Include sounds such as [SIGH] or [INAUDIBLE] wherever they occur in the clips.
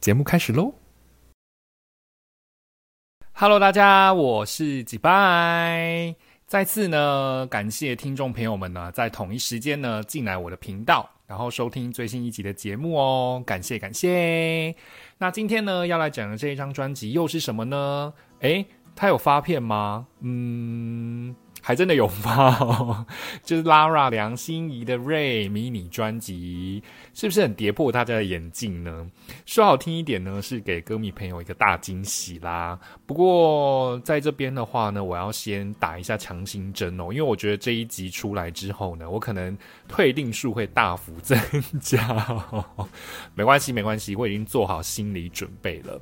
节目开始喽！Hello，大家，我是几拜。再次呢，感谢听众朋友们呢，在同一时间呢进来我的频道，然后收听最新一集的节目哦，感谢感谢。那今天呢，要来讲的这一张专辑又是什么呢？诶，他有发片吗？嗯。还真的有发哦，[LAUGHS] 就是 Lara 梁心怡的 Ray 迷你专辑，是不是很跌破大家的眼镜呢？说好听一点呢，是给歌迷朋友一个大惊喜啦。不过在这边的话呢，我要先打一下强心针哦，因为我觉得这一集出来之后呢，我可能退订数会大幅增加。没关系，没关系，我已经做好心理准备了。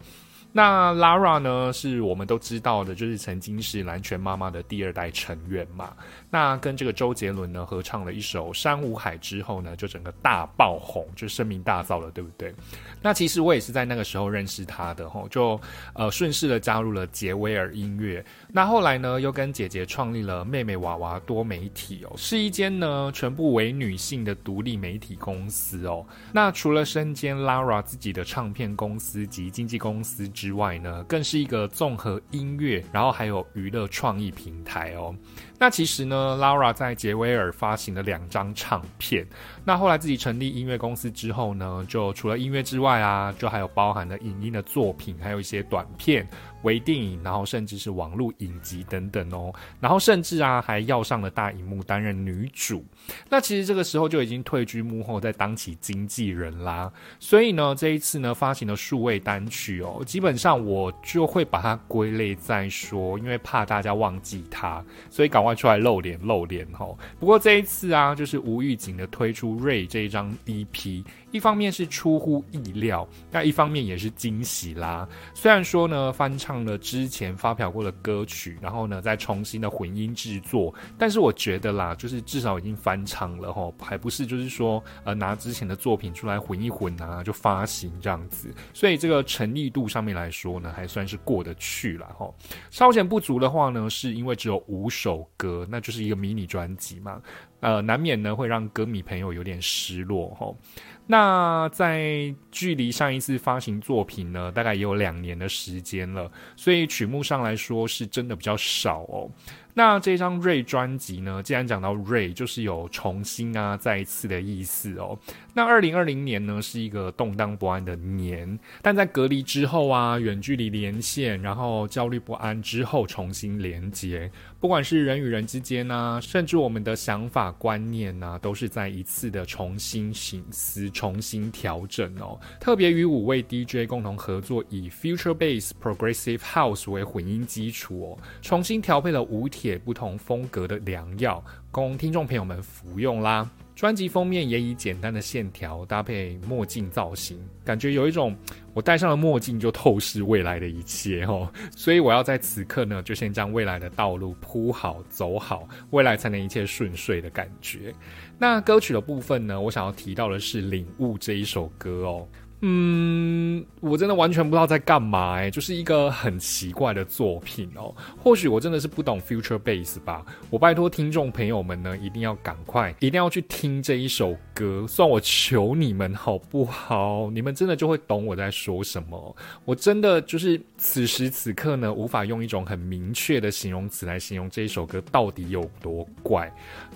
那 Lara 呢，是我们都知道的，就是曾经是蓝泉妈妈的第二代成员嘛。那跟这个周杰伦呢合唱了一首《山无海》之后呢，就整个大爆红，就声名大噪了，对不对？那其实我也是在那个时候认识他的吼，就呃顺势的加入了杰威尔音乐。那后来呢，又跟姐姐创立了妹妹娃娃多媒体哦，是一间呢全部为女性的独立媒体公司哦。那除了身兼 Lara 自己的唱片公司及经纪公司之之外呢，更是一个综合音乐，然后还有娱乐创意平台哦。那其实呢，Laura 在杰威尔发行了两张唱片。那后来自己成立音乐公司之后呢，就除了音乐之外啊，就还有包含了影音的作品，还有一些短片。微电影，然后甚至是网络影集等等哦，然后甚至啊还要上了大荧幕担任女主。那其实这个时候就已经退居幕后，在当起经纪人啦。所以呢，这一次呢发行的数位单曲哦，基本本上我就会把它归类在说，因为怕大家忘记它，所以赶快出来露脸露脸吼。不过这一次啊，就是无预警的推出《瑞》这一张 EP。一方面是出乎意料，那一方面也是惊喜啦。虽然说呢，翻唱了之前发表过的歌曲，然后呢再重新的混音制作，但是我觉得啦，就是至少已经翻唱了吼，还不是就是说呃拿之前的作品出来混一混啊就发行这样子，所以这个诚意度上面来说呢，还算是过得去了哈。稍显不足的话呢，是因为只有五首歌，那就是一个迷你专辑嘛，呃，难免呢会让歌迷朋友有点失落吼。那在距离上一次发行作品呢，大概也有两年的时间了，所以曲目上来说是真的比较少哦。那这张瑞专辑呢？既然讲到瑞，就是有重新啊、再一次的意思哦。那二零二零年呢，是一个动荡不安的年，但在隔离之后啊，远距离连线，然后焦虑不安之后重新连接，不管是人与人之间啊，甚至我们的想法观念啊，都是在一次的重新醒思、重新调整哦。特别与五位 DJ 共同合作，以 Future Bass Progressive House 为混音基础哦，重新调配了五铁。不同风格的良药，供听众朋友们服用啦。专辑封面也以简单的线条搭配墨镜造型，感觉有一种我戴上了墨镜就透视未来的一切哦。所以我要在此刻呢，就先将未来的道路铺好走好，未来才能一切顺遂的感觉。那歌曲的部分呢，我想要提到的是《领悟》这一首歌哦。嗯，我真的完全不知道在干嘛哎，就是一个很奇怪的作品哦。或许我真的是不懂 future bass 吧。我拜托听众朋友们呢，一定要赶快，一定要去听这一首歌。算我求你们好不好？你们真的就会懂我在说什么。我真的就是此时此刻呢，无法用一种很明确的形容词来形容这一首歌到底有多怪。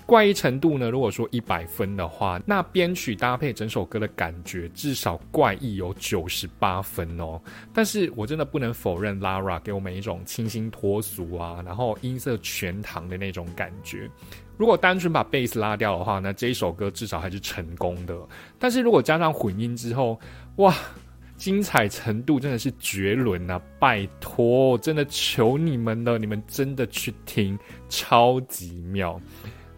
怪异程度呢，如果说一百分的话，那编曲搭配整首歌的感觉至少怪。意有九十八分哦，但是我真的不能否认 Lara 给我们一种清新脱俗啊，然后音色全堂的那种感觉。如果单纯把贝斯拉掉的话，那这一首歌至少还是成功的。但是如果加上混音之后，哇，精彩程度真的是绝伦啊！拜托，真的求你们了，你们真的去听，超级妙。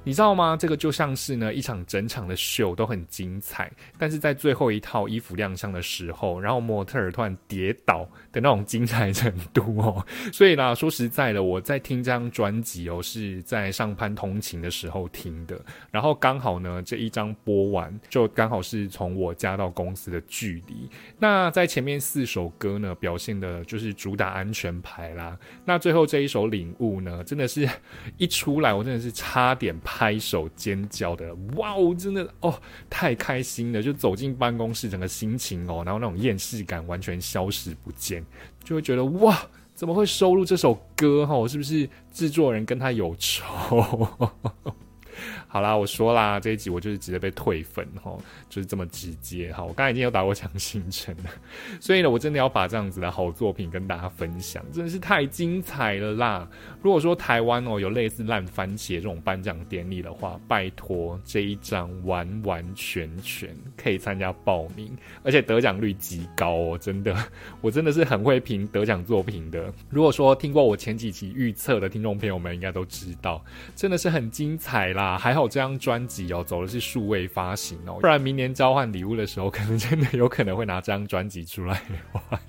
你知道吗？这个就像是呢一场整场的秀都很精彩，但是在最后一套衣服亮相的时候，然后模特儿突然跌倒的那种精彩程度哦。[LAUGHS] 所以呢，说实在的，我在听这张专辑哦，是在上班通勤的时候听的，然后刚好呢这一张播完，就刚好是从我家到公司的距离。那在前面四首歌呢，表现的就是主打安全牌啦。那最后这一首领悟呢，真的是 [LAUGHS] 一出来，我真的是差点。拍手尖叫的，哇哦，真的哦，太开心了！就走进办公室，整个心情哦，然后那种厌世感完全消失不见，就会觉得哇，怎么会收录这首歌？哈，是不是制作人跟他有仇？好啦，我说啦，这一集我就是直接被退粉哈，就是这么直接哈。我刚才已经有打过强行程了，[LAUGHS] 所以呢，我真的要把这样子的好作品跟大家分享，真的是太精彩了啦！如果说台湾哦有类似烂番茄这种颁奖典礼的话，拜托这一张完完全全可以参加报名，而且得奖率极高哦，真的，[LAUGHS] 我真的是很会评得奖作品的。如果说听过我前几期预测的听众朋友们应该都知道，真的是很精彩啦，还好。这张专辑哦，走的是数位发行哦，不然明年交换礼物的时候，可能真的有可能会拿这张专辑出来换。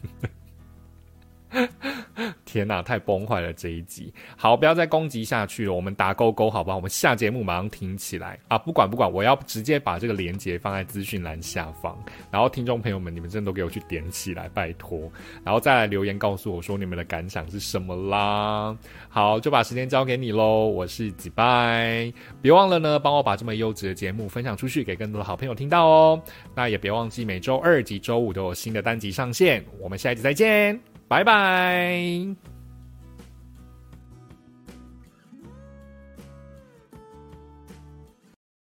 天呐，太崩坏了这一集！好，不要再攻击下去了，我们打勾勾，好不好？我们下节目马上听起来啊！不管不管，我要直接把这个链接放在资讯栏下方，然后听众朋友们，你们真的都给我去点起来，拜托！然后再来留言告诉我说你们的感想是什么啦。好，就把时间交给你喽，我是几拜，别忘了呢，帮我把这么优质的节目分享出去，给更多的好朋友听到哦。那也别忘记每周二及周五都有新的单集上线，我们下一集再见。拜拜。